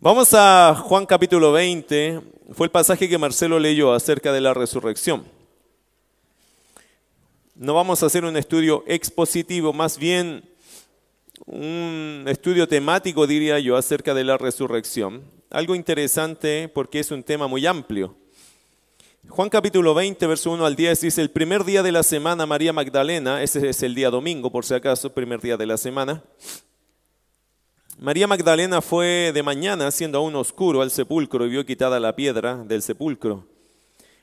Vamos a Juan capítulo 20. Fue el pasaje que Marcelo leyó acerca de la resurrección. No vamos a hacer un estudio expositivo, más bien un estudio temático, diría yo, acerca de la resurrección. Algo interesante porque es un tema muy amplio. Juan capítulo 20, verso 1 al 10 dice, el primer día de la semana María Magdalena, ese es el día domingo por si acaso, primer día de la semana, María Magdalena fue de mañana, siendo aún oscuro, al sepulcro y vio quitada la piedra del sepulcro.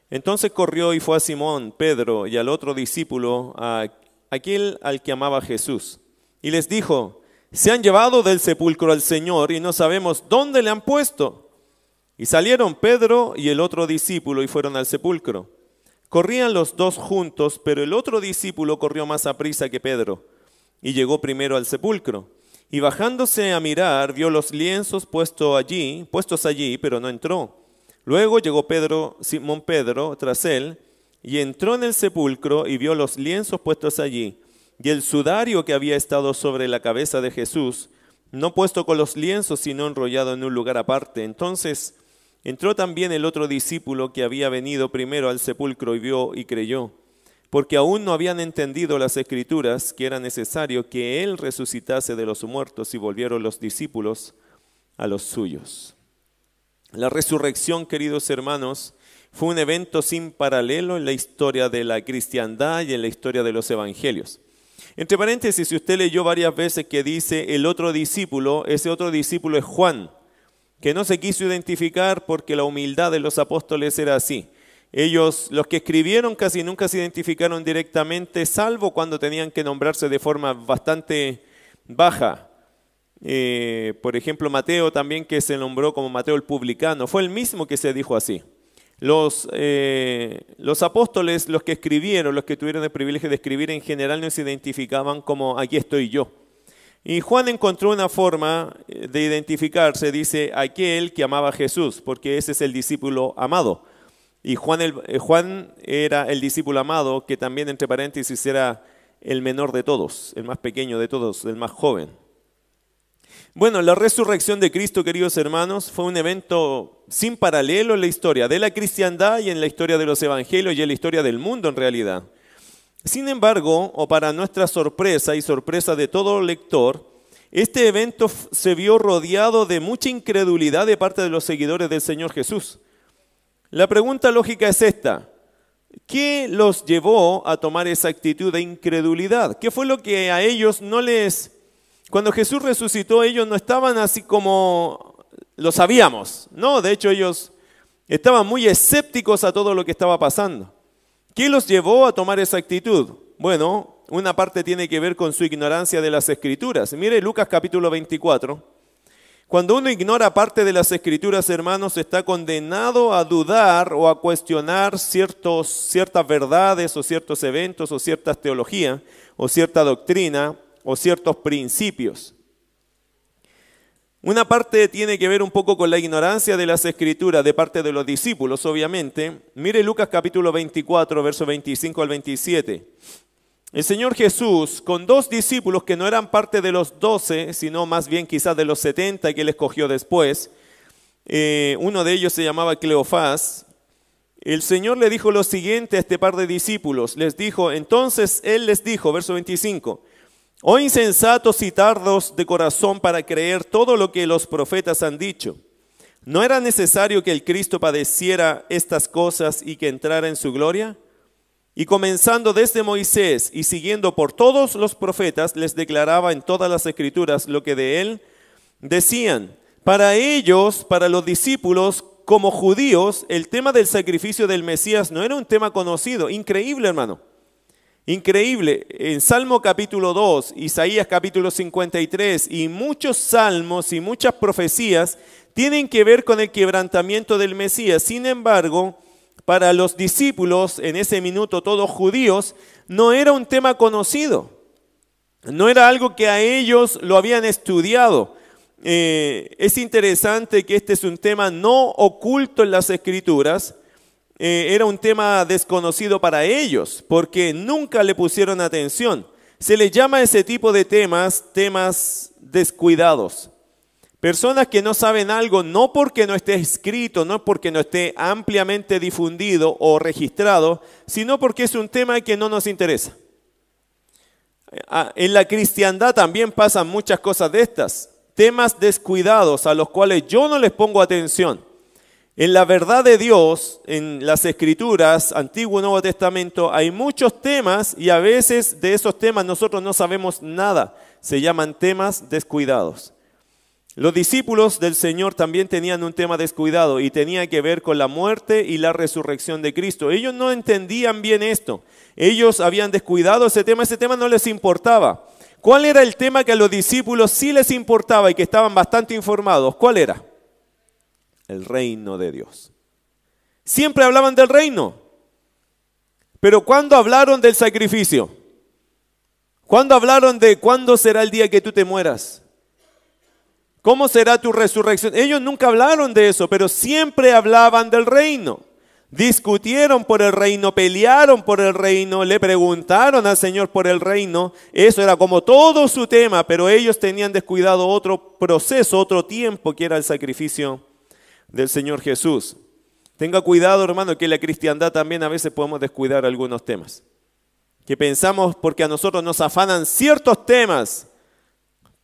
Entonces corrió y fue a Simón, Pedro y al otro discípulo, a aquel al que amaba Jesús, y les dijo, se han llevado del sepulcro al Señor y no sabemos dónde le han puesto. Y salieron Pedro y el otro discípulo y fueron al sepulcro. Corrían los dos juntos, pero el otro discípulo corrió más a prisa que Pedro y llegó primero al sepulcro. Y bajándose a mirar, vio los lienzos puestos allí, puestos allí, pero no entró. Luego llegó Pedro, Simón Pedro, tras él, y entró en el sepulcro y vio los lienzos puestos allí, y el sudario que había estado sobre la cabeza de Jesús, no puesto con los lienzos, sino enrollado en un lugar aparte. Entonces entró también el otro discípulo que había venido primero al sepulcro y vio y creyó porque aún no habían entendido las escrituras que era necesario que Él resucitase de los muertos y volvieron los discípulos a los suyos. La resurrección, queridos hermanos, fue un evento sin paralelo en la historia de la cristiandad y en la historia de los evangelios. Entre paréntesis, si usted leyó varias veces que dice el otro discípulo, ese otro discípulo es Juan, que no se quiso identificar porque la humildad de los apóstoles era así. Ellos, los que escribieron, casi nunca se identificaron directamente, salvo cuando tenían que nombrarse de forma bastante baja. Eh, por ejemplo, Mateo también, que se nombró como Mateo el publicano, fue el mismo que se dijo así. Los, eh, los apóstoles, los que escribieron, los que tuvieron el privilegio de escribir, en general no se identificaban como aquí estoy yo. Y Juan encontró una forma eh, de identificarse, dice, aquel que amaba a Jesús, porque ese es el discípulo amado. Y Juan, eh, Juan era el discípulo amado, que también, entre paréntesis, era el menor de todos, el más pequeño de todos, el más joven. Bueno, la resurrección de Cristo, queridos hermanos, fue un evento sin paralelo en la historia de la cristiandad y en la historia de los evangelios y en la historia del mundo en realidad. Sin embargo, o para nuestra sorpresa y sorpresa de todo lector, este evento se vio rodeado de mucha incredulidad de parte de los seguidores del Señor Jesús. La pregunta lógica es esta. ¿Qué los llevó a tomar esa actitud de incredulidad? ¿Qué fue lo que a ellos no les... Cuando Jesús resucitó, ellos no estaban así como lo sabíamos. No, de hecho ellos estaban muy escépticos a todo lo que estaba pasando. ¿Qué los llevó a tomar esa actitud? Bueno, una parte tiene que ver con su ignorancia de las escrituras. Mire Lucas capítulo 24. Cuando uno ignora parte de las escrituras, hermanos, está condenado a dudar o a cuestionar ciertos, ciertas verdades o ciertos eventos o ciertas teologías o cierta doctrina o ciertos principios. Una parte tiene que ver un poco con la ignorancia de las escrituras de parte de los discípulos, obviamente. Mire Lucas capítulo 24, verso 25 al 27. El Señor Jesús, con dos discípulos que no eran parte de los doce, sino más bien quizás de los setenta que él escogió después, eh, uno de ellos se llamaba Cleofás, el Señor le dijo lo siguiente a este par de discípulos. Les dijo, entonces Él les dijo, verso 25, oh insensatos y tardos de corazón para creer todo lo que los profetas han dicho. ¿No era necesario que el Cristo padeciera estas cosas y que entrara en su gloria? Y comenzando desde Moisés y siguiendo por todos los profetas, les declaraba en todas las escrituras lo que de él decían. Para ellos, para los discípulos, como judíos, el tema del sacrificio del Mesías no era un tema conocido. Increíble, hermano. Increíble. En Salmo capítulo 2, Isaías capítulo 53 y muchos salmos y muchas profecías tienen que ver con el quebrantamiento del Mesías. Sin embargo, para los discípulos, en ese minuto todos judíos, no era un tema conocido. No era algo que a ellos lo habían estudiado. Eh, es interesante que este es un tema no oculto en las escrituras, eh, era un tema desconocido para ellos, porque nunca le pusieron atención. Se le llama a ese tipo de temas temas descuidados. Personas que no saben algo no porque no esté escrito, no porque no esté ampliamente difundido o registrado, sino porque es un tema que no nos interesa. Ah, en la cristiandad también pasan muchas cosas de estas, temas descuidados a los cuales yo no les pongo atención. En la verdad de Dios, en las escrituras, Antiguo y Nuevo Testamento, hay muchos temas y a veces de esos temas nosotros no sabemos nada. Se llaman temas descuidados. Los discípulos del Señor también tenían un tema descuidado y tenía que ver con la muerte y la resurrección de Cristo. Ellos no entendían bien esto. Ellos habían descuidado ese tema, ese tema no les importaba. ¿Cuál era el tema que a los discípulos sí les importaba y que estaban bastante informados? ¿Cuál era? El reino de Dios. Siempre hablaban del reino. Pero ¿cuándo hablaron del sacrificio? ¿Cuándo hablaron de cuándo será el día que tú te mueras? ¿Cómo será tu resurrección? Ellos nunca hablaron de eso, pero siempre hablaban del reino. Discutieron por el reino, pelearon por el reino, le preguntaron al Señor por el reino. Eso era como todo su tema, pero ellos tenían descuidado otro proceso, otro tiempo, que era el sacrificio del Señor Jesús. Tenga cuidado, hermano, que en la cristiandad también a veces podemos descuidar algunos temas. Que pensamos porque a nosotros nos afanan ciertos temas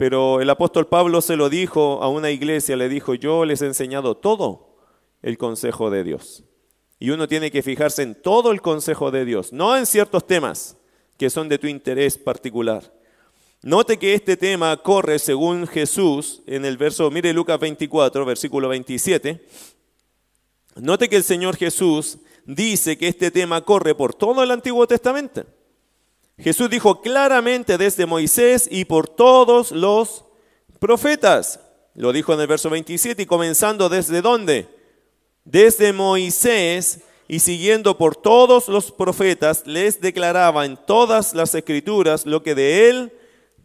pero el apóstol Pablo se lo dijo a una iglesia, le dijo, yo les he enseñado todo el consejo de Dios. Y uno tiene que fijarse en todo el consejo de Dios, no en ciertos temas que son de tu interés particular. Note que este tema corre según Jesús en el verso, mire Lucas 24, versículo 27. Note que el Señor Jesús dice que este tema corre por todo el Antiguo Testamento. Jesús dijo claramente desde Moisés y por todos los profetas. Lo dijo en el verso 27 y comenzando desde dónde? Desde Moisés y siguiendo por todos los profetas, les declaraba en todas las escrituras lo que de él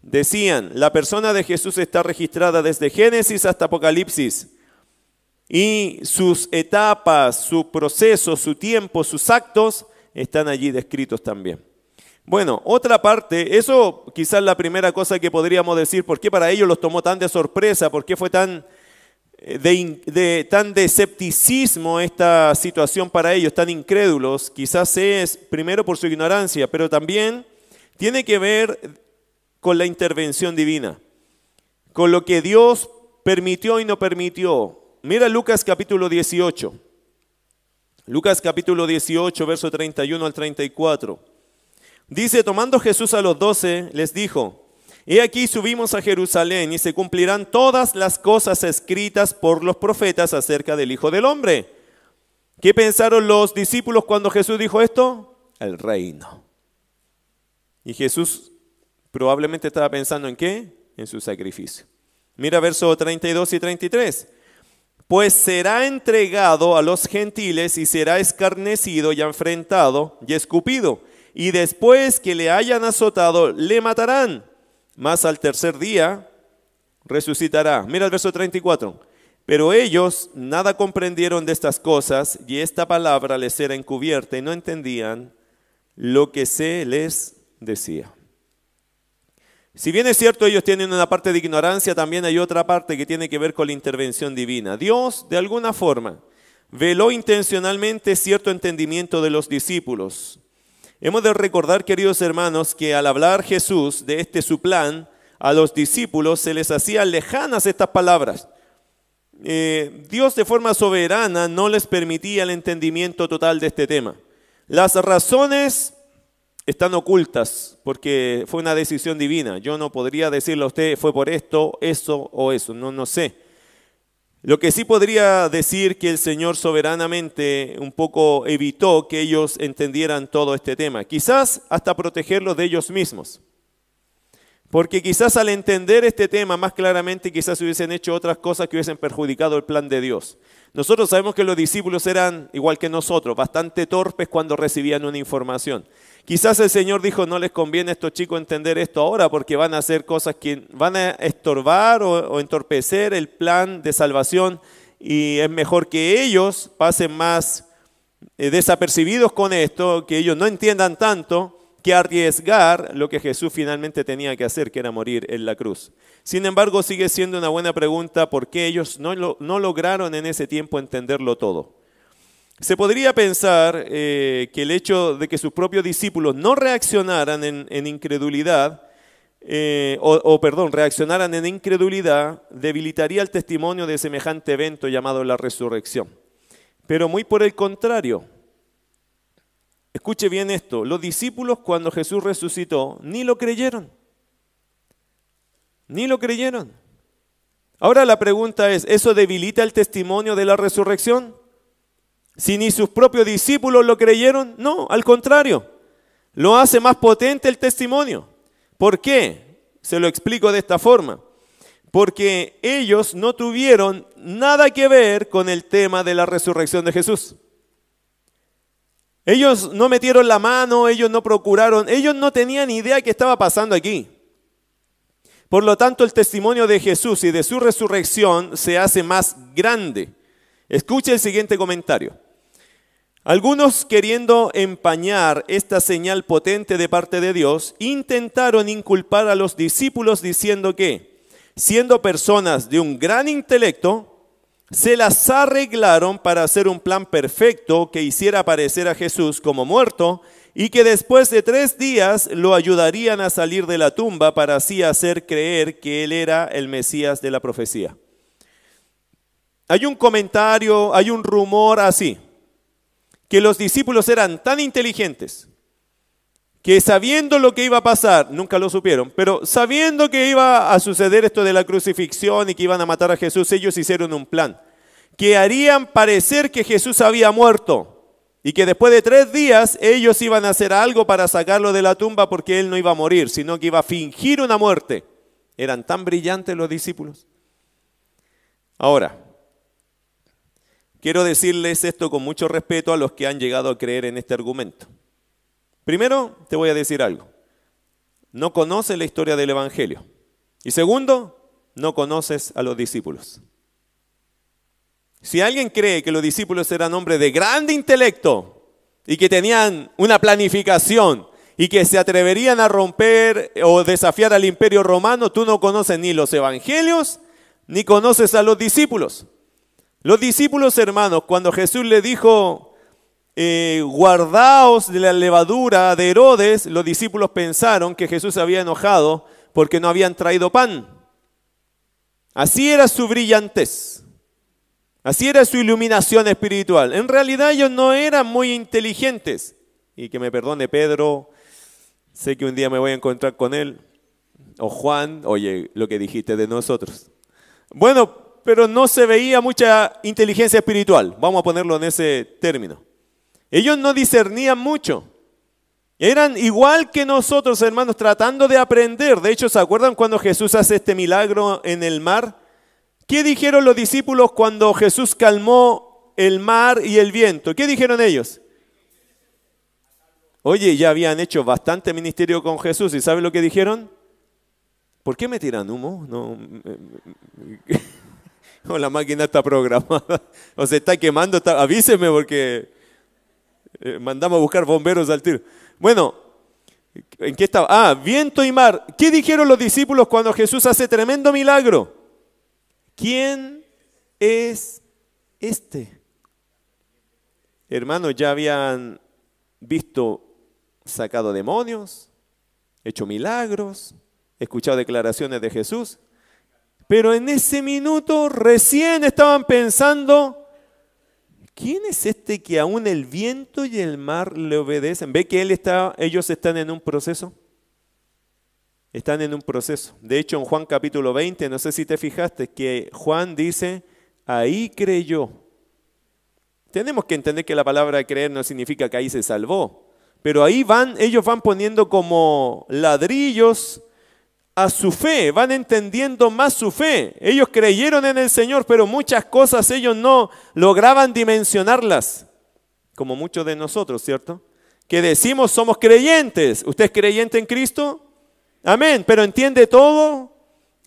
decían. La persona de Jesús está registrada desde Génesis hasta Apocalipsis. Y sus etapas, su proceso, su tiempo, sus actos están allí descritos también. Bueno, otra parte, eso quizás la primera cosa que podríamos decir, ¿por qué para ellos los tomó tan de sorpresa? ¿Por qué fue tan eh, de, tan de escepticismo esta situación para ellos, tan incrédulos? Quizás es primero por su ignorancia, pero también tiene que ver con la intervención divina, con lo que Dios permitió y no permitió. Mira Lucas capítulo 18. Lucas capítulo 18, verso 31 al 34. Dice, tomando Jesús a los doce, les dijo, He aquí subimos a Jerusalén y se cumplirán todas las cosas escritas por los profetas acerca del Hijo del Hombre. ¿Qué pensaron los discípulos cuando Jesús dijo esto? El reino. Y Jesús probablemente estaba pensando en qué? En su sacrificio. Mira versos 32 y 33. Pues será entregado a los gentiles y será escarnecido y enfrentado y escupido y después que le hayan azotado, le matarán. Mas al tercer día resucitará. Mira el verso 34. Pero ellos nada comprendieron de estas cosas y esta palabra les era encubierta y no entendían lo que se les decía. Si bien es cierto, ellos tienen una parte de ignorancia, también hay otra parte que tiene que ver con la intervención divina. Dios, de alguna forma, veló intencionalmente cierto entendimiento de los discípulos. Hemos de recordar, queridos hermanos, que al hablar Jesús de este su plan, a los discípulos se les hacían lejanas estas palabras. Eh, Dios de forma soberana no les permitía el entendimiento total de este tema. Las razones están ocultas porque fue una decisión divina. Yo no podría decirle a usted fue por esto, eso o eso, no, no sé. Lo que sí podría decir que el Señor soberanamente un poco evitó que ellos entendieran todo este tema, quizás hasta protegerlos de ellos mismos. Porque quizás al entender este tema más claramente, quizás hubiesen hecho otras cosas que hubiesen perjudicado el plan de Dios. Nosotros sabemos que los discípulos eran, igual que nosotros, bastante torpes cuando recibían una información. Quizás el Señor dijo, no les conviene a estos chicos entender esto ahora porque van a hacer cosas que van a estorbar o, entorpecer el plan de salvación y es mejor que ellos pasen más eh, desapercibidos con esto, que ellos no entiendan tanto, que arriesgar lo que Jesús finalmente tenía que hacer, que era morir en la cruz. Sin embargo, sigue siendo una buena pregunta por qué ellos no, lograron en ese tiempo entenderlo todo. Se podría pensar eh, que el hecho de que sus propios discípulos no reaccionaran en, incredulidad, eh, o, perdón, reaccionaran en incredulidad, debilitaría el testimonio de semejante evento llamado la resurrección. Pero muy por el contrario, escuche bien esto, los discípulos cuando Jesús resucitó ni lo creyeron, ni lo creyeron. Ahora la pregunta es, ¿eso debilita el testimonio de la resurrección? Si ni sus propios discípulos lo creyeron, no, al contrario, lo hace más potente el testimonio. ¿Por qué? Se lo explico de esta forma. Porque ellos no tuvieron nada que ver con el tema de la resurrección de Jesús. Ellos no metieron la mano, ellos no procuraron, ellos no tenían idea qué estaba pasando aquí. Por lo tanto, el testimonio de Jesús y de su resurrección se hace más grande. Escuche el siguiente comentario. Algunos queriendo empañar esta señal potente de parte de Dios, intentaron inculpar a los discípulos diciendo que, siendo personas de un gran intelecto, se las arreglaron para hacer un plan perfecto que hiciera aparecer a Jesús como muerto y que después de tres días lo ayudarían a salir de la tumba para así hacer creer que él era el Mesías de la profecía. Hay un comentario, hay un rumor así que los discípulos eran tan inteligentes que sabiendo lo que iba a pasar, nunca lo supieron, pero sabiendo que iba a suceder esto de la crucifixión y que iban a matar a Jesús, ellos hicieron un plan, que harían parecer que Jesús había muerto y que después de tres días ellos iban a hacer algo para sacarlo de la tumba porque él no iba a morir, sino que iba a fingir una muerte. Eran tan brillantes los discípulos. Ahora, Quiero decirles esto con mucho respeto a los que han llegado a creer en este argumento. Primero, te voy a decir algo. No conoces la historia del Evangelio. Y segundo, no conoces a los discípulos. Si alguien cree que los discípulos eran hombres de grande intelecto y que tenían una planificación y que se atreverían a romper o desafiar al imperio romano, tú no conoces ni los evangelios ni conoces a los discípulos. Los discípulos hermanos, cuando Jesús le dijo, eh, guardaos de la levadura de Herodes, los discípulos pensaron que Jesús se había enojado porque no habían traído pan. Así era su brillantez. Así era su iluminación espiritual. En realidad ellos no eran muy inteligentes. Y que me perdone Pedro, sé que un día me voy a encontrar con él. O Juan, oye, lo que dijiste de nosotros. Bueno, pero no se veía mucha inteligencia espiritual, vamos a ponerlo en ese término. Ellos no discernían mucho. Eran igual que nosotros, hermanos, tratando de aprender. De hecho, ¿se acuerdan cuando Jesús hace este milagro en el mar? ¿Qué dijeron los discípulos cuando Jesús calmó el mar y el viento? ¿Qué dijeron ellos? Oye, ya habían hecho bastante ministerio con Jesús y ¿saben lo que dijeron? ¿Por qué me tiran humo? No. la máquina está programada, o se está quemando, avíseme porque eh, mandamos a buscar bomberos al tiro. Bueno, ¿en qué estaba? Ah, viento y mar. ¿Qué dijeron los discípulos cuando Jesús hace tremendo milagro? ¿Quién es este? Hermanos, ya habían visto sacado demonios, hecho milagros, escuchado declaraciones de Jesús. Pero en ese minuto recién estaban pensando, ¿quién es este que aún el viento y el mar le obedecen? ¿Ve que él está, ellos están en un proceso? Están en un proceso. De hecho, en Juan capítulo 20, no sé si te fijaste, que Juan dice, ahí creyó. Tenemos que entender que la palabra creer no significa que ahí se salvó, pero ahí van, ellos van poniendo como ladrillos a su fe, van entendiendo más su fe. Ellos creyeron en el Señor, pero muchas cosas ellos no lograban dimensionarlas, como muchos de nosotros, ¿cierto? Que decimos somos creyentes. ¿Usted es creyente en Cristo? Amén, pero entiende todo.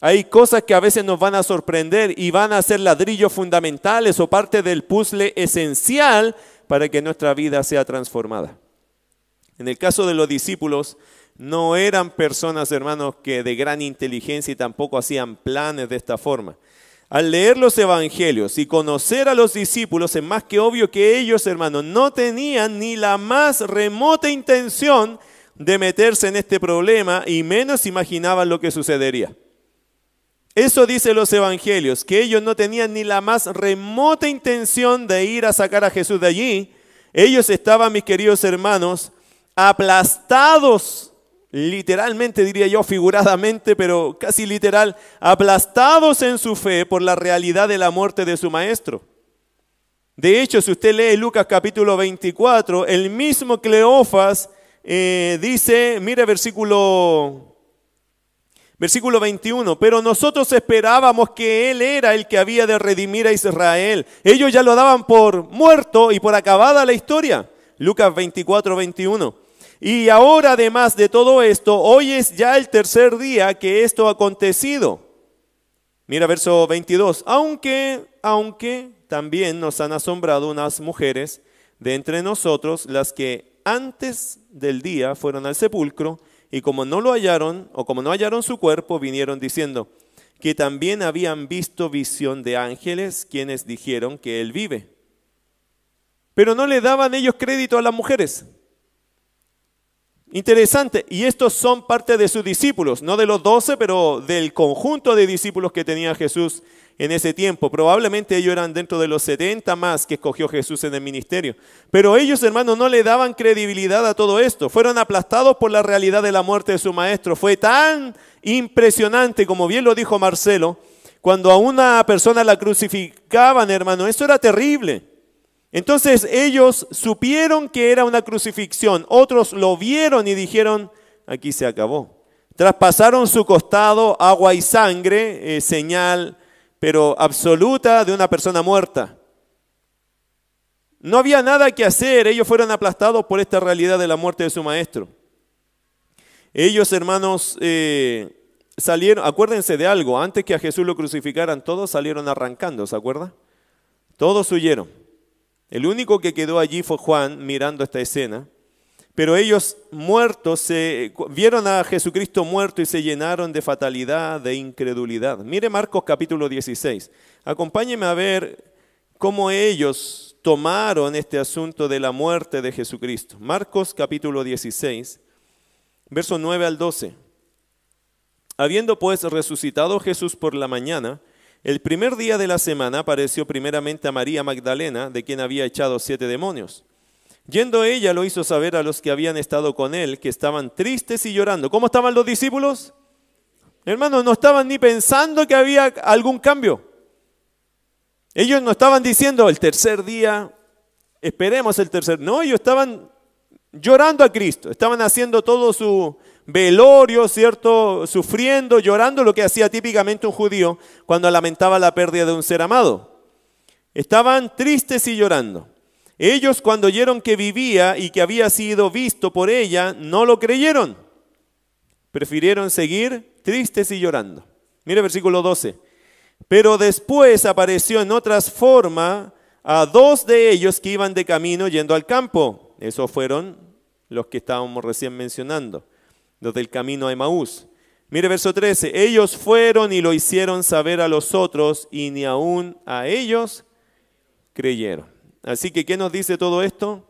Hay cosas que a veces nos van a sorprender y van a ser ladrillos fundamentales o parte del puzzle esencial para que nuestra vida sea transformada. En el caso de los discípulos, no eran personas, hermanos, que de gran inteligencia y tampoco hacían planes de esta forma. Al leer los evangelios y conocer a los discípulos, es más que obvio que ellos, hermanos, no tenían ni la más remota intención de meterse en este problema y menos imaginaban lo que sucedería. Eso dice los evangelios, que ellos no tenían ni la más remota intención de ir a sacar a Jesús de allí. Ellos estaban, mis queridos hermanos, aplastados, literalmente diría yo, figuradamente, pero casi literal, aplastados en su fe por la realidad de la muerte de su maestro. De hecho, si usted lee Lucas capítulo 24, el mismo Cleofas eh, dice, mire versículo Versículo 21, pero nosotros esperábamos que Él era el que había de redimir a Israel. Ellos ya lo daban por muerto y por acabada la historia. Lucas 24, 21. Y ahora además de todo esto, hoy es ya el tercer día que esto ha acontecido. Mira verso 22. Aunque, aunque también nos han asombrado unas mujeres de entre nosotros, las que antes del día fueron al sepulcro y como no lo hallaron, o como no hallaron su cuerpo, vinieron diciendo que también habían visto visión de ángeles quienes dijeron que él vive. Pero no le daban ellos crédito a las mujeres. Interesante. Y estos son parte de sus discípulos, no de los doce, pero del conjunto de discípulos que tenía Jesús en ese tiempo. Probablemente ellos eran dentro de los 70 más que escogió Jesús en el ministerio. Pero ellos, hermanos, no le daban credibilidad a todo esto. Fueron aplastados por la realidad de la muerte de su maestro. Fue tan impresionante, como bien lo dijo Marcelo, cuando a una persona la crucificaban, hermano. Eso era terrible. Entonces ellos supieron que era una crucifixión. Otros lo vieron y dijeron, aquí se acabó. Traspasaron su costado, agua y sangre, eh, señal pero absoluta de una persona muerta. No había nada que hacer, ellos fueron aplastados por esta realidad de la muerte de su maestro. Ellos, hermanos, eh, salieron, acuérdense de algo, antes que a Jesús lo crucificaran, todos salieron arrancando, ¿se acuerda? Todos huyeron. El único que quedó allí fue Juan mirando esta escena. Pero ellos muertos se, vieron a Jesucristo muerto y se llenaron de fatalidad, de incredulidad. Mire Marcos capítulo 16. Acompáñeme a ver cómo ellos tomaron este asunto de la muerte de Jesucristo. Marcos capítulo 16, verso 9 al 12. Habiendo pues resucitado Jesús por la mañana, el primer día de la semana apareció primeramente a María Magdalena, de quien había echado siete demonios. Yendo ella lo hizo saber a los que habían estado con él, que estaban tristes y llorando. ¿Cómo estaban los discípulos? Hermanos, no estaban ni pensando que había algún cambio. Ellos no estaban diciendo el tercer día, esperemos el tercer. No, ellos estaban llorando a Cristo, estaban haciendo todo su velorio, ¿cierto? Sufriendo, llorando, lo que hacía típicamente un judío cuando lamentaba la pérdida de un ser amado. Estaban tristes y llorando. Ellos cuando oyeron que vivía y que había sido visto por ella, no lo creyeron. Prefirieron seguir tristes y llorando. Mire versículo 12. Pero después apareció en otras formas a dos de ellos que iban de camino yendo al campo. Esos fueron los que estábamos recién mencionando, los del camino a Emaús. Mire verso 13. Ellos fueron y lo hicieron saber a los otros y ni aún a ellos creyeron. Así que, ¿qué nos dice todo esto?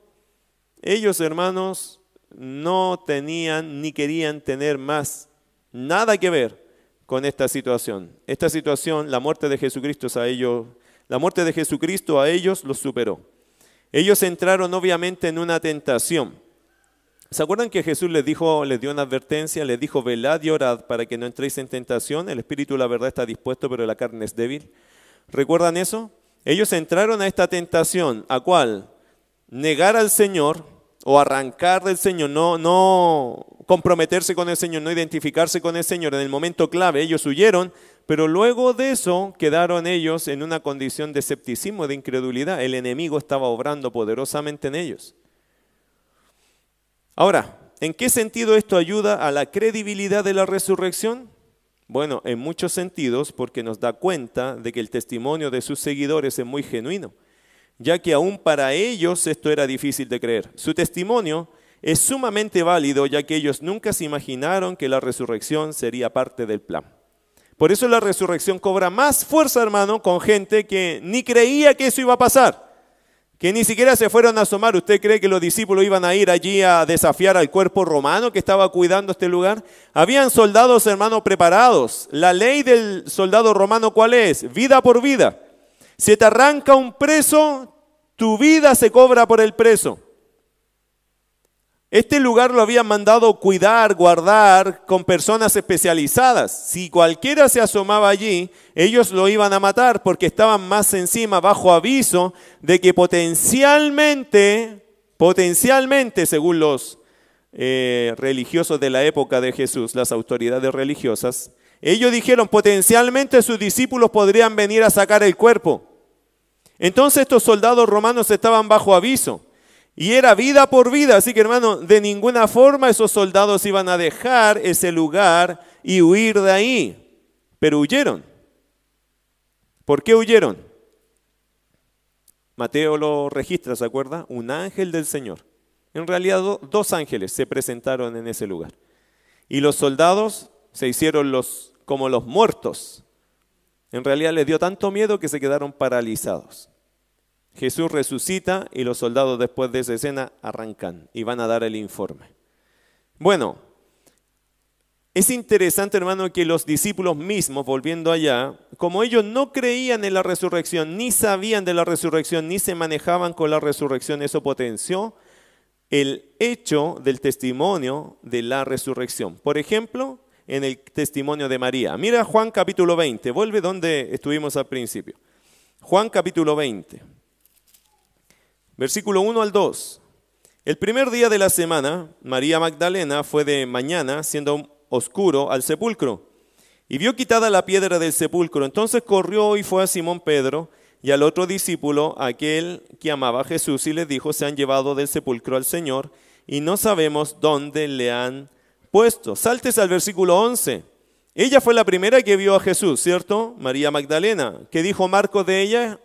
Ellos, hermanos, no tenían ni querían tener más nada que ver con esta situación. Esta situación, la muerte de Jesucristo a ellos, la muerte de Jesucristo a ellos los superó. Ellos entraron obviamente en una tentación. ¿Se acuerdan que Jesús les dijo, les dio una advertencia, les dijo, velad y orad para que no entréis en tentación? El espíritu, la verdad, está dispuesto, pero la carne es débil. ¿Recuerdan eso? Ellos entraron a esta tentación, ¿a cuál? Negar al Señor o arrancar del Señor, no, no comprometerse con el Señor, no identificarse con el Señor. En el momento clave ellos huyeron, pero luego de eso quedaron ellos en una condición de escepticismo, de incredulidad. El enemigo estaba obrando poderosamente en ellos. Ahora, ¿en qué sentido esto ayuda a la credibilidad de la resurrección? Bueno, en muchos sentidos porque nos da cuenta de que el testimonio de sus seguidores es muy genuino, ya que aún para ellos esto era difícil de creer. Su testimonio es sumamente válido ya que ellos nunca se imaginaron que la resurrección sería parte del plan. Por eso la resurrección cobra más fuerza, hermano, con gente que ni creía que eso iba a pasar, que ni siquiera se fueron a asomar. ¿Usted cree que los discípulos iban a ir allí a desafiar al cuerpo romano que estaba cuidando este lugar? Habían soldados, hermano, preparados. La ley del soldado romano, ¿cuál es? Vida por vida. Si te arranca un preso, tu vida se cobra por el preso. Este lugar lo habían mandado cuidar, guardar con personas especializadas. Si cualquiera se asomaba allí, ellos lo iban a matar porque estaban más encima, bajo aviso de que potencialmente, potencialmente, según los eh, religiosos de la época de Jesús, las autoridades religiosas, ellos dijeron potencialmente sus discípulos podrían venir a sacar el cuerpo. Entonces estos soldados romanos estaban bajo aviso. Y era vida por vida, así que hermano, de ninguna forma esos soldados iban a dejar ese lugar y huir de ahí. Pero huyeron. ¿Por qué huyeron? Mateo lo registra, ¿se acuerda? Un ángel del Señor. En realidad dos ángeles se presentaron en ese lugar. Y los soldados se hicieron los, como los muertos. En realidad les dio tanto miedo que se quedaron paralizados. Jesús resucita y los soldados después de esa escena arrancan y van a dar el informe. Bueno, es interesante hermano que los discípulos mismos, volviendo allá, como ellos no creían en la resurrección, ni sabían de la resurrección, ni se manejaban con la resurrección, eso potenció el hecho del testimonio de la resurrección. Por ejemplo, en el testimonio de María. Mira Juan capítulo 20, vuelve donde estuvimos al principio. Juan capítulo 20 versículo 1 al 2. El primer día de la semana, María Magdalena fue de mañana, siendo oscuro, al sepulcro, y vio quitada la piedra del sepulcro. Entonces corrió y fue a Simón Pedro y al otro discípulo, aquel que amaba a Jesús, y le dijo, se han llevado del sepulcro al Señor, y no sabemos dónde le han puesto. Saltes al versículo 11. Ella fue la primera que vio a Jesús, ¿cierto? María Magdalena. ¿Qué dijo Marcos de ella?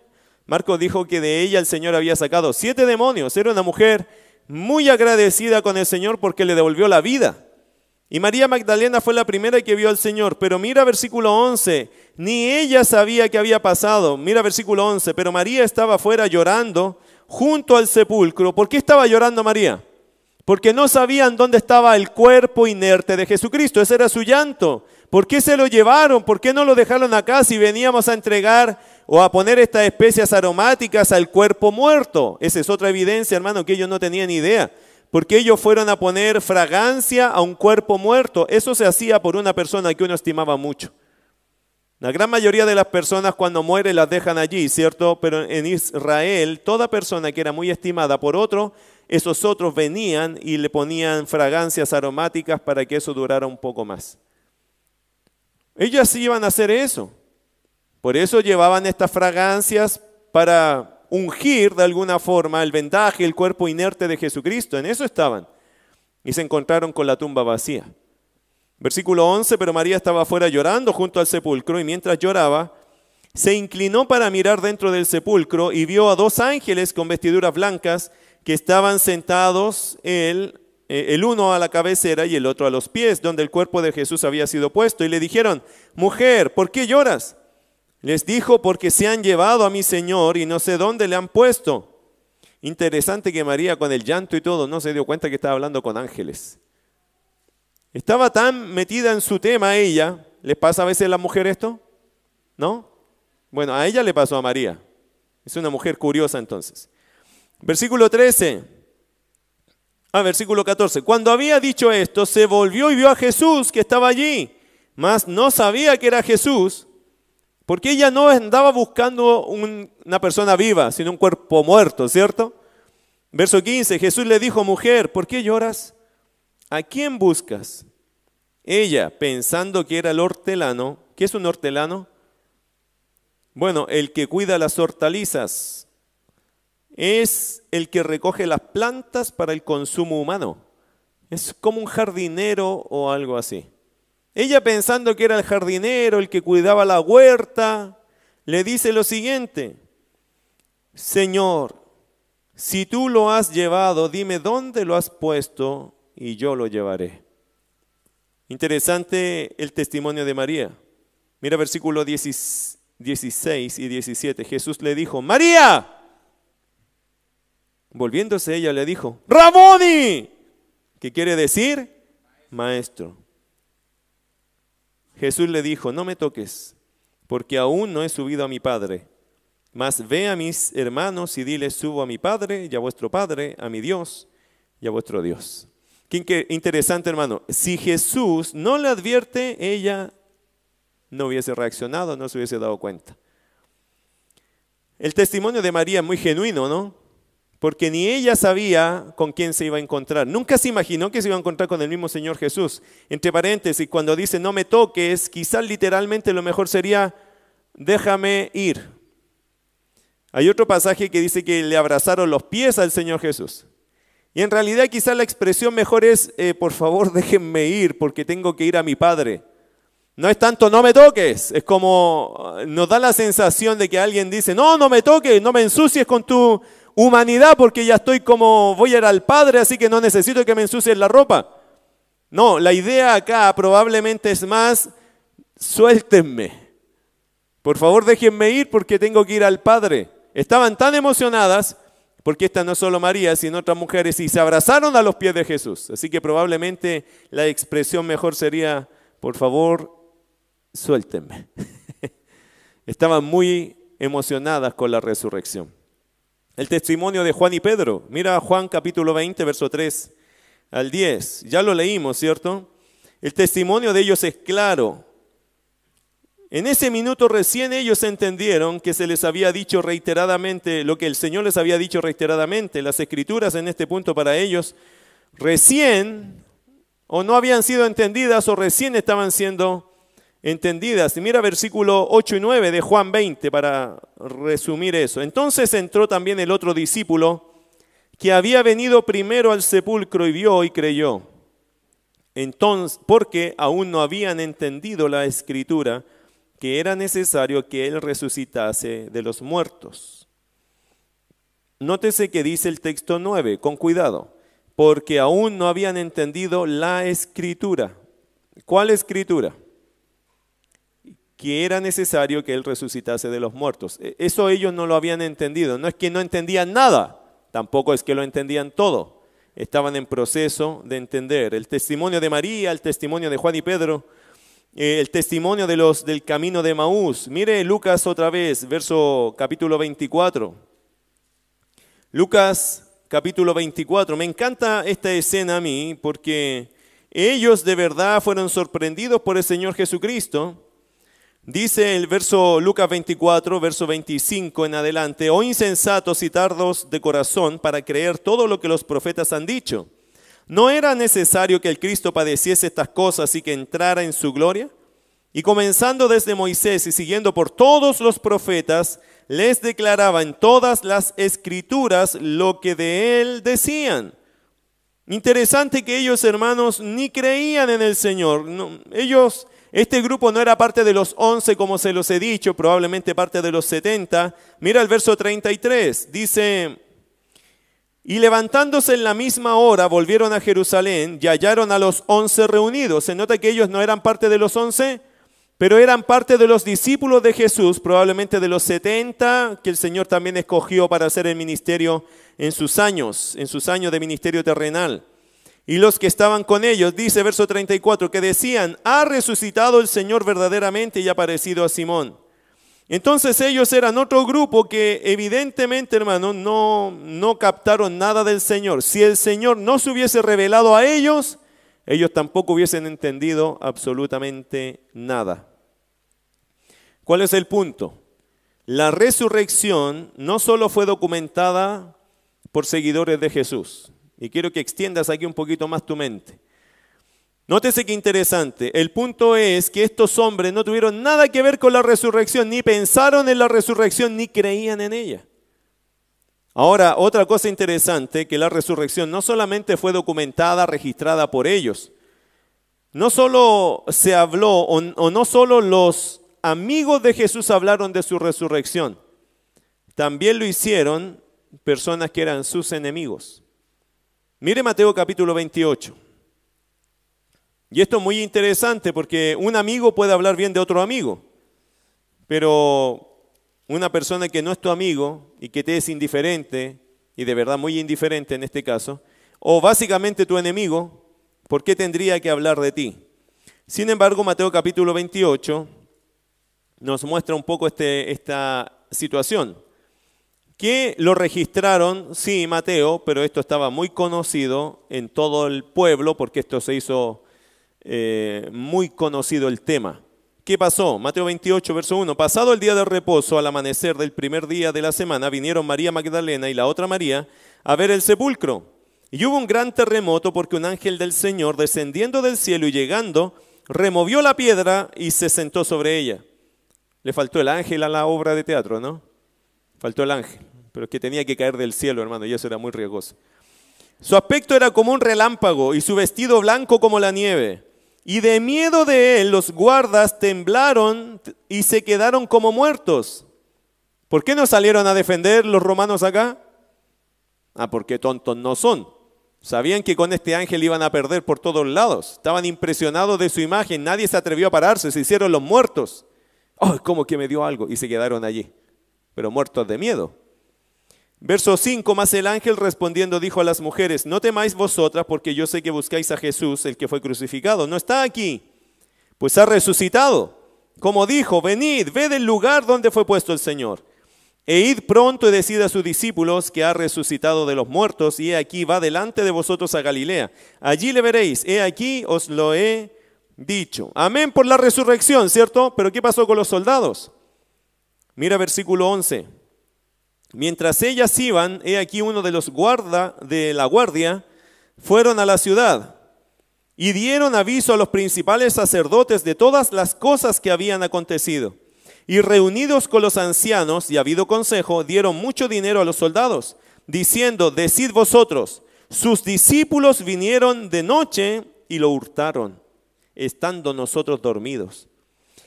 Marcos dijo que de ella el Señor había sacado siete demonios. Era una mujer muy agradecida con el Señor porque le devolvió la vida. Y María Magdalena fue la primera que vio al Señor. Pero mira versículo 11, ni ella sabía qué había pasado. Mira versículo 11, pero María estaba afuera llorando junto al sepulcro. ¿Por qué estaba llorando María? Porque no sabían dónde estaba el cuerpo inerte de Jesucristo. Ese era su llanto. ¿Por qué se lo llevaron? ¿Por qué no lo dejaron acá si veníamos a entregar o a poner estas especias aromáticas al cuerpo muerto. Esa es otra evidencia, hermano, que ellos no tenían idea. Porque ellos fueron a poner fragancia a un cuerpo muerto. Eso se hacía por una persona que uno estimaba mucho. La gran mayoría de las personas cuando mueren las dejan allí, ¿cierto? Pero en Israel, toda persona que era muy estimada por otro, esos otros venían y le ponían fragancias aromáticas para que eso durara un poco más. Ellos sí iban a hacer eso. Por eso llevaban estas fragancias para ungir de alguna forma el vendaje, el cuerpo inerte de Jesucristo. En eso estaban. Y se encontraron con la tumba vacía. Versículo 11, pero María estaba afuera llorando junto al sepulcro y mientras lloraba, se inclinó para mirar dentro del sepulcro y vio a dos ángeles con vestiduras blancas que estaban sentados el, eh, el uno a la cabecera y el otro a los pies, donde el cuerpo de Jesús había sido puesto. Y le dijeron, mujer, ¿por qué lloras? Les dijo, porque se han llevado a mi Señor y no sé dónde le han puesto. Interesante que María con el llanto y todo no se dio cuenta que estaba hablando con ángeles. Estaba tan metida en su tema ella. ¿Les pasa a veces a la mujer esto? ¿No? Bueno, a ella le pasó a María. Es una mujer curiosa entonces. Versículo 13. Ah, versículo 14. Cuando había dicho esto, se volvió y vio a Jesús que estaba allí, mas no sabía que era Jesús. Porque ella no andaba buscando una persona viva, sino un cuerpo muerto, ¿cierto? Verso 15, Jesús le dijo, mujer, ¿por qué lloras? ¿A quién buscas? Ella, pensando que era el hortelano, ¿qué es un hortelano? Bueno, el que cuida las hortalizas. Es el que recoge las plantas para el consumo humano. Es como un jardinero o algo así. Ella pensando que era el jardinero, el que cuidaba la huerta, le dice lo siguiente, Señor, Si tú lo has llevado, dime dónde lo has puesto y yo lo llevaré. Interesante el testimonio de María. Mira versículo 16 y 17. Jesús le dijo, María. Volviéndose ella le dijo, Raboni, ¿qué quiere decir? Maestro. Jesús le dijo, no me toques, porque aún no he subido a mi Padre. Mas ve a mis hermanos y dile, subo a mi Padre y a vuestro Padre, a mi Dios y a vuestro Dios. Qué interesante, hermano. Si Jesús no le advierte, ella no hubiese reaccionado, no se hubiese dado cuenta. El testimonio de María es muy genuino, ¿no? Porque ni ella sabía con quién se iba a encontrar. Nunca se imaginó que se iba a encontrar con el mismo Señor Jesús. Entre paréntesis, cuando dice no me toques, quizás literalmente lo mejor sería déjame ir. Hay otro pasaje que dice que le abrazaron los pies al Señor Jesús. Y en realidad quizás la expresión mejor es, eh, por favor déjenme ir porque tengo que ir a mi Padre. No es tanto no me toques, es como nos da la sensación de que alguien dice, no, no me toques, no me ensucies con tu humanidad porque ya estoy como voy a ir al Padre, así que no necesito que me ensucies la ropa. No, la idea acá probablemente es más, suéltenme. Por favor déjenme ir porque tengo que ir al Padre. Estaban tan emocionadas porque esta no es solo María, sino otras mujeres, y se abrazaron a los pies de Jesús. Así que probablemente la expresión mejor sería, por favor, suéltenme. Estaban muy emocionadas con la resurrección. El testimonio de Juan y Pedro. Mira Juan capítulo 20, verso 3 al 10. Ya lo leímos, ¿cierto? El testimonio de ellos es claro. En ese minuto recién ellos entendieron que se les había dicho reiteradamente lo que el Señor les había dicho reiteradamente. Las escrituras en este punto para ellos recién o no habían sido entendidas o recién estaban siendo entendidas. Y mira versículo 8 y 9 de Juan 20 para resumir eso. Entonces entró también el otro discípulo que había venido primero al sepulcro y vio y creyó. Entonces, porque aún no habían entendido la escritura, que era necesario que él resucitase de los muertos. Nótese que dice el texto 9, con cuidado, porque aún no habían entendido la escritura. ¿Cuál escritura? Que era necesario que Él resucitase de los muertos. E, eso ellos no lo habían entendido. No es que no entendían nada, tampoco es que lo entendían todo. Estaban en proceso de entender. El testimonio de María, el testimonio de Juan y Pedro, eh, el testimonio de los del camino de Maús. Mire Lucas otra vez, verso capítulo 24. Lucas capítulo 24. Me encanta esta escena a mí porque ellos de verdad fueron sorprendidos por el Señor Jesucristo Dice el verso Lucas 24, verso 25 en adelante, oh insensatos y tardos de corazón para creer todo lo que los profetas han dicho. ¿No era necesario que el Cristo padeciese estas cosas y que entrara en su gloria? Y comenzando desde Moisés y siguiendo por todos los profetas, les declaraba en todas las escrituras lo que de él decían. Interesante que ellos, hermanos, ni creían en el Señor. ellos este grupo no era parte de los once, como se los he dicho, probablemente parte de los setenta. Mira el verso 33, dice, y levantándose en la misma hora volvieron a Jerusalén y hallaron a los once reunidos. Se nota que ellos no eran parte de los once, pero eran parte de los discípulos de Jesús, probablemente de los setenta que el Señor también escogió para hacer el ministerio en sus años, en sus años de ministerio terrenal. Y los que estaban con ellos, dice verso 34, que decían, ha resucitado el Señor verdaderamente y ha aparecido a Simón. Entonces ellos eran otro grupo que evidentemente, hermano, no, no captaron nada del Señor. Si el Señor no se hubiese revelado a ellos, ellos tampoco hubiesen entendido absolutamente nada. ¿Cuál es el punto? La resurrección no solo fue documentada por seguidores de Jesús, y quiero que extiendas aquí un poquito más tu mente. Nótese qué interesante. El punto es que estos hombres no tuvieron nada que ver con la resurrección, ni pensaron en la resurrección, ni creían en ella. Ahora, otra cosa interesante, que la resurrección no solamente fue documentada, registrada por ellos, no solo se habló, o, o no solo los amigos de Jesús hablaron de su resurrección, también lo hicieron personas que eran sus enemigos. Mire Mateo capítulo 28. Y esto es muy interesante porque un amigo puede hablar bien de otro amigo, pero una persona que no es tu amigo y que te es indiferente, y de verdad muy indiferente en este caso, o básicamente tu enemigo, ¿por qué tendría que hablar de ti? Sin embargo, Mateo capítulo 28 nos muestra un poco este, esta situación, que lo registraron, sí, Mateo, pero esto estaba muy conocido en todo el pueblo, porque esto se hizo eh, muy conocido el tema. ¿Qué pasó? Mateo 28, verso 1. Pasado el día de reposo, al amanecer del primer día de la semana, vinieron María Magdalena y la otra María a ver el sepulcro. Y hubo un gran terremoto porque un ángel del Señor, descendiendo del cielo y llegando, removió la piedra y se sentó sobre ella. Le faltó el ángel a la obra de teatro, ¿no? Faltó el ángel, pero es que tenía que caer del cielo, hermano, y eso era muy riesgoso. Su aspecto era como un relámpago y su vestido blanco como la nieve. Y de miedo de él los guardas temblaron y se quedaron como muertos. ¿Por qué no salieron a defender los romanos acá? Ah, porque tontos no son. Sabían que con este ángel iban a perder por todos lados. Estaban impresionados de su imagen. Nadie se atrevió a pararse. Se hicieron los muertos. ¡Oh, como que me dio algo! Y se quedaron allí. Pero muertos de miedo. Verso 5, más el ángel respondiendo dijo a las mujeres, no temáis vosotras porque yo sé que buscáis a Jesús, el que fue crucificado. No está aquí, pues ha resucitado. Como dijo, venid, ved el lugar donde fue puesto el Señor. E id pronto y decid a sus discípulos que ha resucitado de los muertos y he aquí va delante de vosotros a Galilea. Allí le veréis, he aquí os lo he dicho. Amén por la resurrección, ¿cierto? Pero ¿qué pasó con los soldados? Mira versículo 11. Mientras ellas iban, he aquí uno de los guarda de la guardia, fueron a la ciudad y dieron aviso a los principales sacerdotes de todas las cosas que habían acontecido. Y reunidos con los ancianos y habido consejo, dieron mucho dinero a los soldados, diciendo, decid vosotros, sus discípulos vinieron de noche y lo hurtaron, estando nosotros dormidos.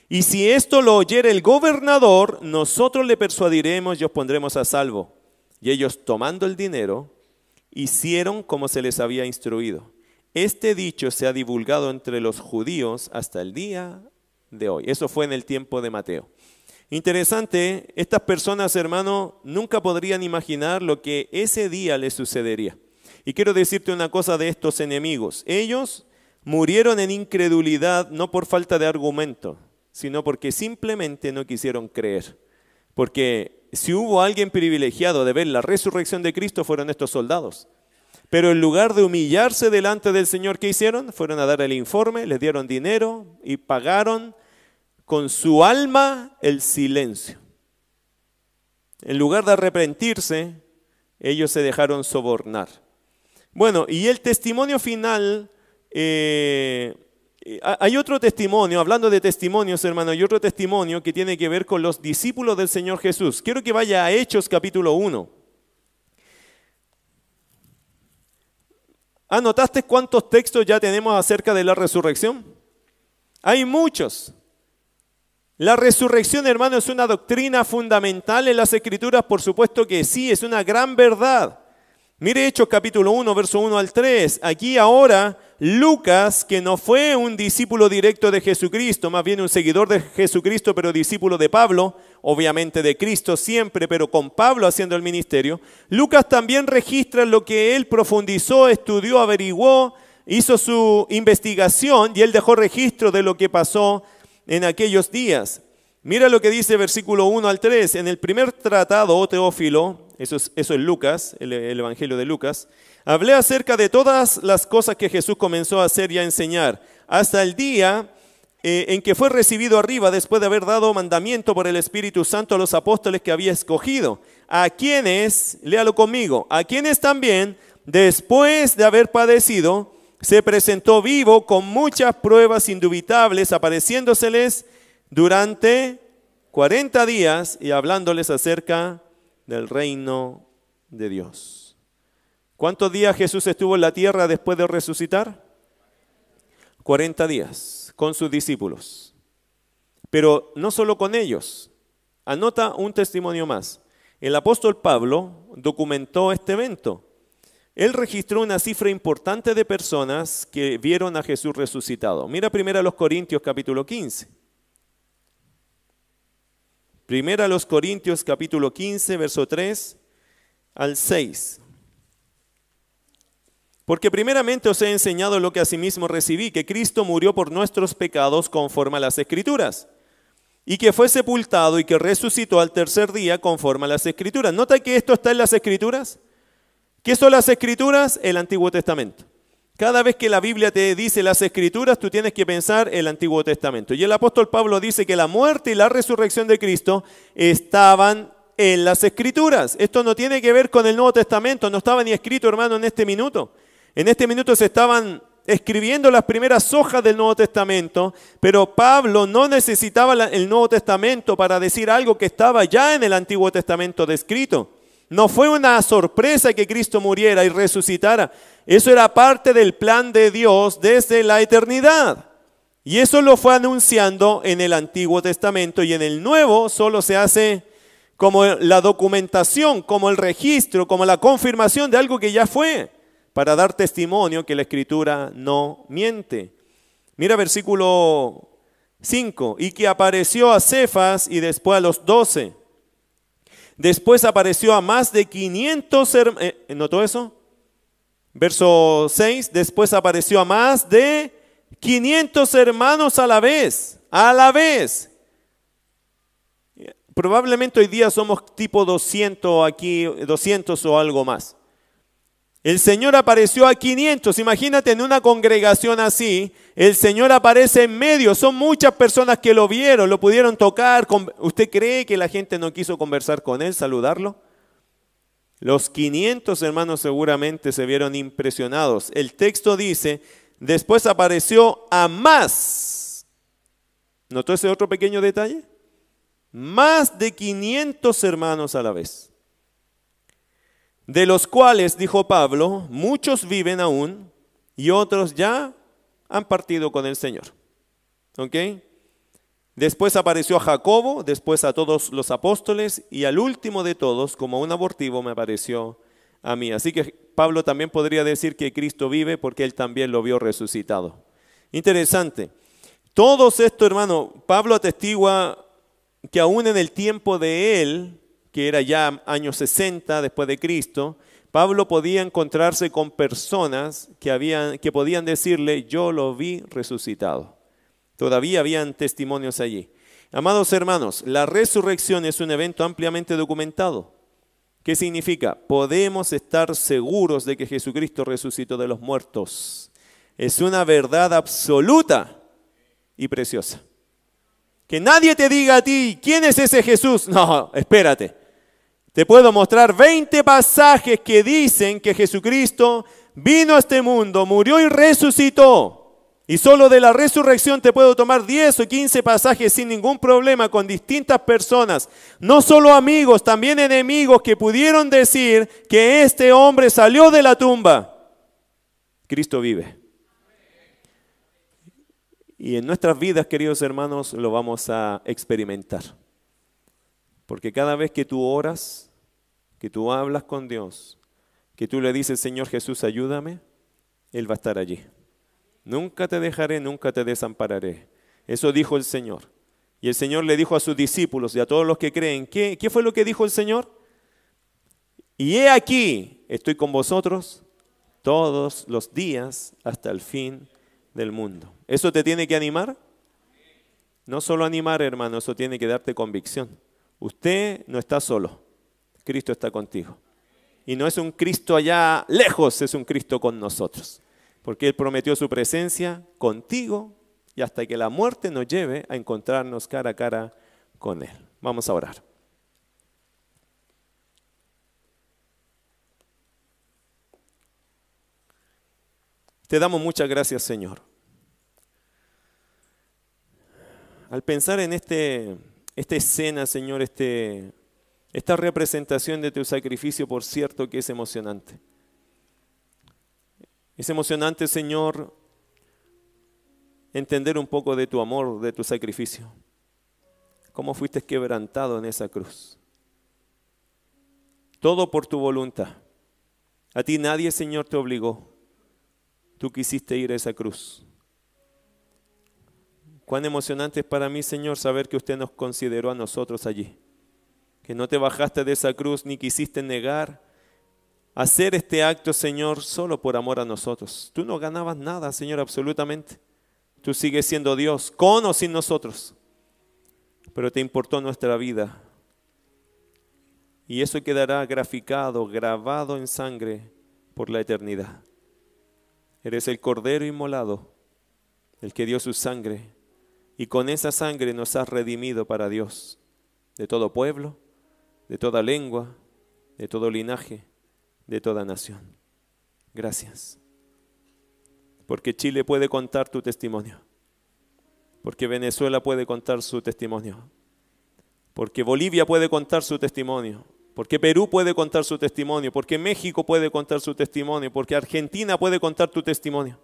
Y si esto lo oyere el gobernador, nosotros le persuadiremos y os pondremos a salvo. Y ellos, tomando el dinero, hicieron como se les había instruido. Este dicho se ha divulgado entre los judíos hasta el día de hoy. Eso fue en el tiempo de Mateo. Interesante, estas personas, hermano, nunca podrían imaginar lo que ese día les sucedería. Y quiero decirte una cosa de estos enemigos. Ellos murieron en incredulidad no por falta de argumento, sino porque simplemente no quisieron creer. Porque si hubo alguien privilegiado de ver la resurrección de Cristo fueron estos soldados. Pero en lugar de humillarse delante del Señor, ¿qué hicieron? Fueron a dar el informe, les dieron dinero y pagaron con su alma el silencio. En lugar de arrepentirse, ellos se dejaron sobornar. Bueno, y el testimonio final eh, hay otro testimonio, hablando de testimonios, hermano, hay otro testimonio que tiene que ver con los discípulos del Señor Jesús. Quiero que vaya a Hechos capítulo 1. ¿Anotaste cuántos textos ya tenemos acerca de la resurrección? Hay muchos. La resurrección, hermano, es una doctrina fundamental en las escrituras, por supuesto que sí, es una gran verdad. Mire Hechos capítulo 1, verso 1 al 3. Aquí ahora Lucas, que no fue un discípulo directo de Jesucristo, más bien un seguidor de Jesucristo, pero discípulo de Pablo, obviamente de Cristo siempre, pero con Pablo haciendo el ministerio, Lucas también registra lo que él profundizó, estudió, averiguó, hizo su investigación y él dejó registro de lo que pasó en aquellos días. Mira lo que dice versículo 1 al 3. En el primer tratado, oh Teófilo, eso es, eso es Lucas, el, el Evangelio de Lucas, Hablé acerca de todas las cosas que Jesús comenzó a hacer y a enseñar, hasta el día eh, en que fue recibido arriba después de haber dado mandamiento por el Espíritu Santo a los apóstoles que había escogido, a quienes, léalo conmigo, a quienes también, después de haber padecido, se presentó vivo con muchas pruebas indubitables, apareciéndoseles durante 40 días y hablándoles acerca del reino de Dios. ¿Cuántos días Jesús estuvo en la tierra después de resucitar? 40 días con sus discípulos. Pero no solo con ellos. Anota un testimonio más. El apóstol Pablo documentó este evento. Él registró una cifra importante de personas que vieron a Jesús resucitado. Mira primero a los Corintios capítulo 15. Primera a los Corintios capítulo 15, verso 3 al 6. Porque primeramente os he enseñado lo que asimismo recibí, que Cristo murió por nuestros pecados conforme a las Escrituras, y que fue sepultado y que resucitó al tercer día conforme a las Escrituras. ¿Nota que esto está en las Escrituras? ¿Qué son las Escrituras? El Antiguo Testamento. Cada vez que la Biblia te dice las escrituras, tú tienes que pensar el Antiguo Testamento. Y el apóstol Pablo dice que la muerte y la resurrección de Cristo estaban en las escrituras. Esto no tiene que ver con el Nuevo Testamento, no estaba ni escrito, hermano, en este minuto. En este minuto se estaban escribiendo las primeras hojas del Nuevo Testamento, pero Pablo no necesitaba el Nuevo Testamento para decir algo que estaba ya en el Antiguo Testamento descrito. No fue una sorpresa que Cristo muriera y resucitara. Eso era parte del plan de Dios desde la eternidad. Y eso lo fue anunciando en el Antiguo Testamento y en el Nuevo solo se hace como la documentación, como el registro, como la confirmación de algo que ya fue, para dar testimonio que la Escritura no miente. Mira versículo 5, y que apareció a Cefas y después a los doce. Después apareció a más de 500 hermanos. Eh, ¿Notó eso? Verso 6. Después apareció a más de 500 hermanos a la vez. A la vez. Probablemente hoy día somos tipo 200 aquí, 200 o algo más. El Señor apareció a 500. Imagínate en una congregación así. El Señor aparece en medio. Son muchas personas que lo vieron, lo pudieron tocar. ¿Usted cree que la gente no quiso conversar con él, saludarlo? Los 500 hermanos seguramente se vieron impresionados. El texto dice, después apareció a más. ¿Notó ese otro pequeño detalle? Más de 500 hermanos a la vez de los cuales, dijo Pablo, muchos viven aún y otros ya han partido con el Señor. ¿Ok? Después apareció a Jacobo, después a todos los apóstoles y al último de todos, como un abortivo, me apareció a mí. Así que Pablo también podría decir que Cristo vive porque él también lo vio resucitado. Interesante. Todos esto, hermano, Pablo atestigua que aún en el tiempo de él, que era ya años 60 después de Cristo, Pablo podía encontrarse con personas que, habían, que podían decirle, yo lo vi resucitado. Todavía habían testimonios allí. Amados hermanos, la resurrección es un evento ampliamente documentado. ¿Qué significa? Podemos estar seguros de que Jesucristo resucitó de los muertos. Es una verdad absoluta y preciosa. Que nadie te diga a ti, ¿quién es ese Jesús? No, espérate. Te puedo mostrar 20 pasajes que dicen que Jesucristo vino a este mundo, murió y resucitó. Y solo de la resurrección te puedo tomar 10 o 15 pasajes sin ningún problema con distintas personas, no solo amigos, también enemigos que pudieron decir que este hombre salió de la tumba. Cristo vive. Y en nuestras vidas, queridos hermanos, lo vamos a experimentar. Porque cada vez que tú oras, que tú hablas con Dios, que tú le dices, Señor Jesús, ayúdame, Él va a estar allí. Nunca te dejaré, nunca te desampararé. Eso dijo el Señor. Y el Señor le dijo a sus discípulos y a todos los que creen, ¿qué, qué fue lo que dijo el Señor? Y he aquí, estoy con vosotros todos los días hasta el fin del mundo. ¿Eso te tiene que animar? No solo animar, hermano, eso tiene que darte convicción. Usted no está solo. Cristo está contigo. Y no es un Cristo allá lejos, es un Cristo con nosotros. Porque Él prometió su presencia contigo y hasta que la muerte nos lleve a encontrarnos cara a cara con Él. Vamos a orar. Te damos muchas gracias, Señor. Al pensar en este, esta escena, Señor, este esta representación de tu sacrificio, por cierto, que es emocionante. Es emocionante, Señor, entender un poco de tu amor, de tu sacrificio. Cómo fuiste quebrantado en esa cruz. todo por tu voluntad. A ti nadie, Señor, te obligó. Tú quisiste ir a esa cruz. Cuán emocionante es para mí, Señor, saber que usted nos consideró a nosotros allí. Que no te bajaste de esa cruz ni quisiste negar hacer este acto, Señor, solo por amor a nosotros. Tú no ganabas nada, Señor, absolutamente. Tú sigues siendo Dios, con o sin nosotros. Pero te importó nuestra vida. Y eso quedará graficado, grabado en sangre por la eternidad. Eres el Cordero inmolado, el que dio su sangre. Y con esa sangre nos has redimido para Dios, de todo pueblo, de toda lengua, de todo linaje de toda nación. Gracias. Porque Chile puede contar tu testimonio. Porque Venezuela puede contar su testimonio. Porque Bolivia puede contar su testimonio. Porque Perú puede contar su testimonio. Porque México puede contar su testimonio. Porque Argentina puede contar tu testimonio.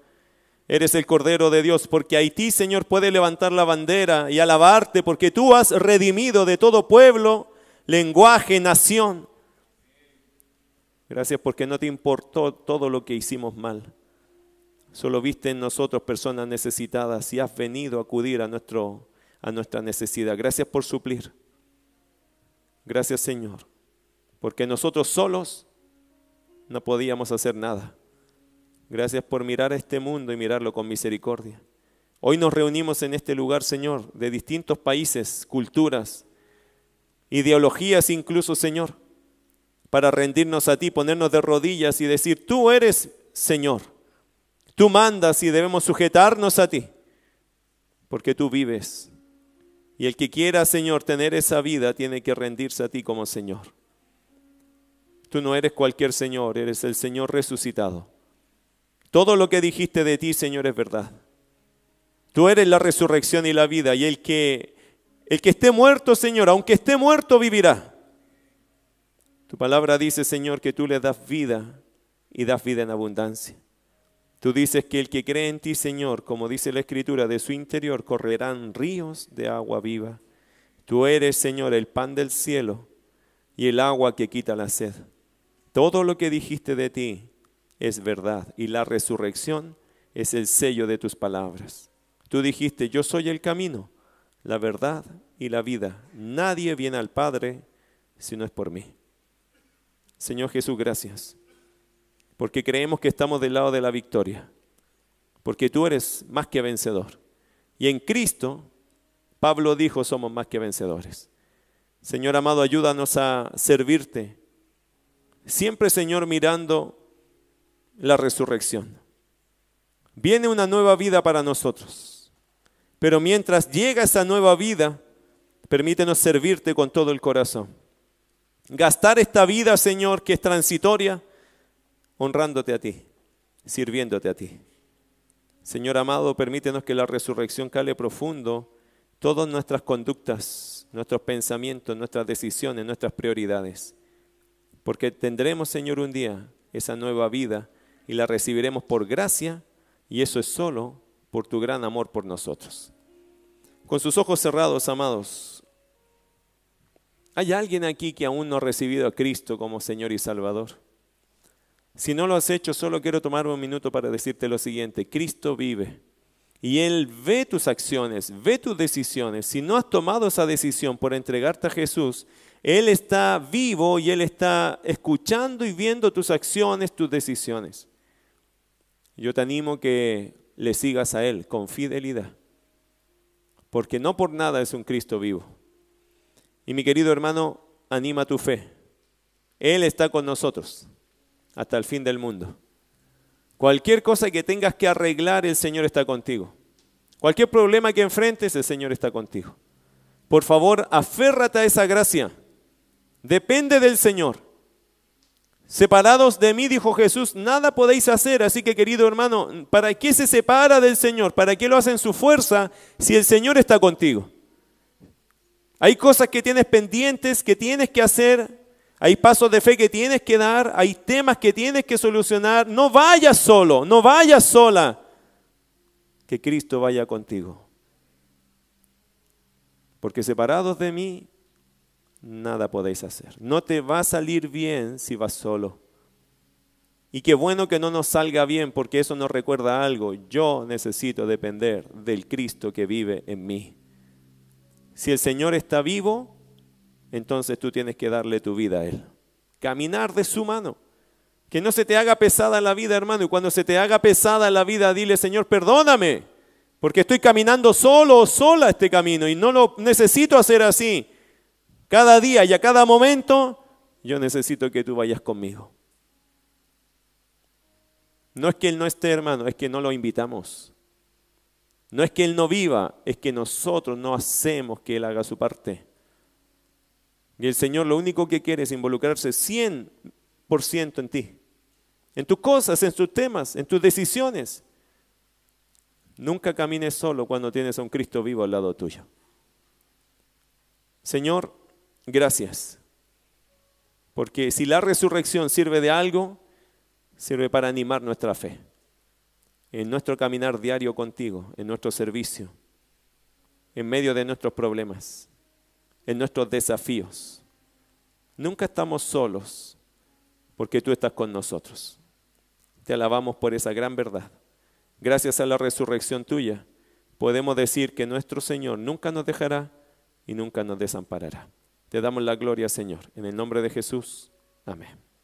Eres el Cordero de Dios. Porque Haití, Señor, puede levantar la bandera y alabarte. Porque tú has redimido de todo pueblo, lenguaje, nación. Gracias porque no te importó todo lo que hicimos mal. Solo viste en nosotros personas necesitadas y has venido a acudir a, nuestro, a nuestra necesidad. Gracias por suplir. Gracias Señor. Porque nosotros solos no podíamos hacer nada. Gracias por mirar a este mundo y mirarlo con misericordia. Hoy nos reunimos en este lugar, Señor, de distintos países, culturas, ideologías incluso, Señor para rendirnos a ti, ponernos de rodillas y decir, tú eres Señor, tú mandas y debemos sujetarnos a ti, porque tú vives. Y el que quiera, Señor, tener esa vida, tiene que rendirse a ti como Señor. Tú no eres cualquier Señor, eres el Señor resucitado. Todo lo que dijiste de ti, Señor, es verdad. Tú eres la resurrección y la vida, y el que, el que esté muerto, Señor, aunque esté muerto, vivirá. Tu palabra dice, Señor, que tú le das vida y das vida en abundancia. Tú dices que el que cree en ti, Señor, como dice la Escritura, de su interior correrán ríos de agua viva. Tú eres, Señor, el pan del cielo y el agua que quita la sed. Todo lo que dijiste de ti es verdad y la resurrección es el sello de tus palabras. Tú dijiste, yo soy el camino, la verdad y la vida. Nadie viene al Padre si no es por mí. Señor Jesús, gracias. Porque creemos que estamos del lado de la victoria. Porque tú eres más que vencedor. Y en Cristo, Pablo dijo, somos más que vencedores. Señor amado, ayúdanos a servirte. Siempre, Señor, mirando la resurrección. Viene una nueva vida para nosotros. Pero mientras llega esa nueva vida, permítenos servirte con todo el corazón gastar esta vida, Señor, que es transitoria, honrándote a ti, sirviéndote a ti. Señor amado, permítenos que la resurrección cale profundo todas nuestras conductas, nuestros pensamientos, nuestras decisiones, nuestras prioridades. Porque tendremos, Señor, un día esa nueva vida y la recibiremos por gracia y eso es solo por tu gran amor por nosotros. Con sus ojos cerrados, amados, ¿Hay alguien aquí que aún no ha recibido a Cristo como Señor y Salvador? Si no lo has hecho, solo quiero tomarme un minuto para decirte lo siguiente. Cristo vive y Él ve tus acciones, ve tus decisiones. Si no has tomado esa decisión por entregarte a Jesús, Él está vivo y Él está escuchando y viendo tus acciones, tus decisiones. Yo te animo que le sigas a Él con fidelidad, porque no por nada es un Cristo vivo. Y mi querido hermano, anima tu fe. Él está con nosotros hasta el fin del mundo. Cualquier cosa que tengas que arreglar, el Señor está contigo. Cualquier problema que enfrentes, el Señor está contigo. Por favor, aférrate a esa gracia. Depende del Señor. Separados de mí, dijo Jesús, nada podéis hacer. Así que, querido hermano, ¿para qué se separa del Señor? ¿Para qué lo hacen su fuerza si el Señor está contigo? Hay cosas que tienes pendientes, que tienes que hacer. Hay pasos de fe que tienes que dar. Hay temas que tienes que solucionar. No vayas solo, no vayas sola. Que Cristo vaya contigo. Porque separados de mí, nada podéis hacer. No te va a salir bien si vas solo. Y qué bueno que no nos salga bien porque eso nos recuerda algo. Yo necesito depender del Cristo que vive en mí. Si el Señor está vivo, entonces tú tienes que darle tu vida a Él. Caminar de su mano. Que no se te haga pesada la vida, hermano. Y cuando se te haga pesada la vida, dile, Señor, perdóname. Porque estoy caminando solo o sola este camino y no lo necesito hacer así. Cada día y a cada momento, yo necesito que tú vayas conmigo. No es que Él no esté, hermano, es que no lo invitamos. No es que Él no viva, es que nosotros no hacemos que Él haga su parte. Y el Señor lo único que quiere es involucrarse 100% en ti, en tus cosas, en tus temas, en tus decisiones. Nunca camines solo cuando tienes a un Cristo vivo al lado tuyo. Señor, gracias. Porque si la resurrección sirve de algo, sirve para animar nuestra fe en nuestro caminar diario contigo, en nuestro servicio, en medio de nuestros problemas, en nuestros desafíos. Nunca estamos solos porque tú estás con nosotros. Te alabamos por esa gran verdad. Gracias a la resurrección tuya, podemos decir que nuestro Señor nunca nos dejará y nunca nos desamparará. Te damos la gloria, Señor. En el nombre de Jesús. Amén.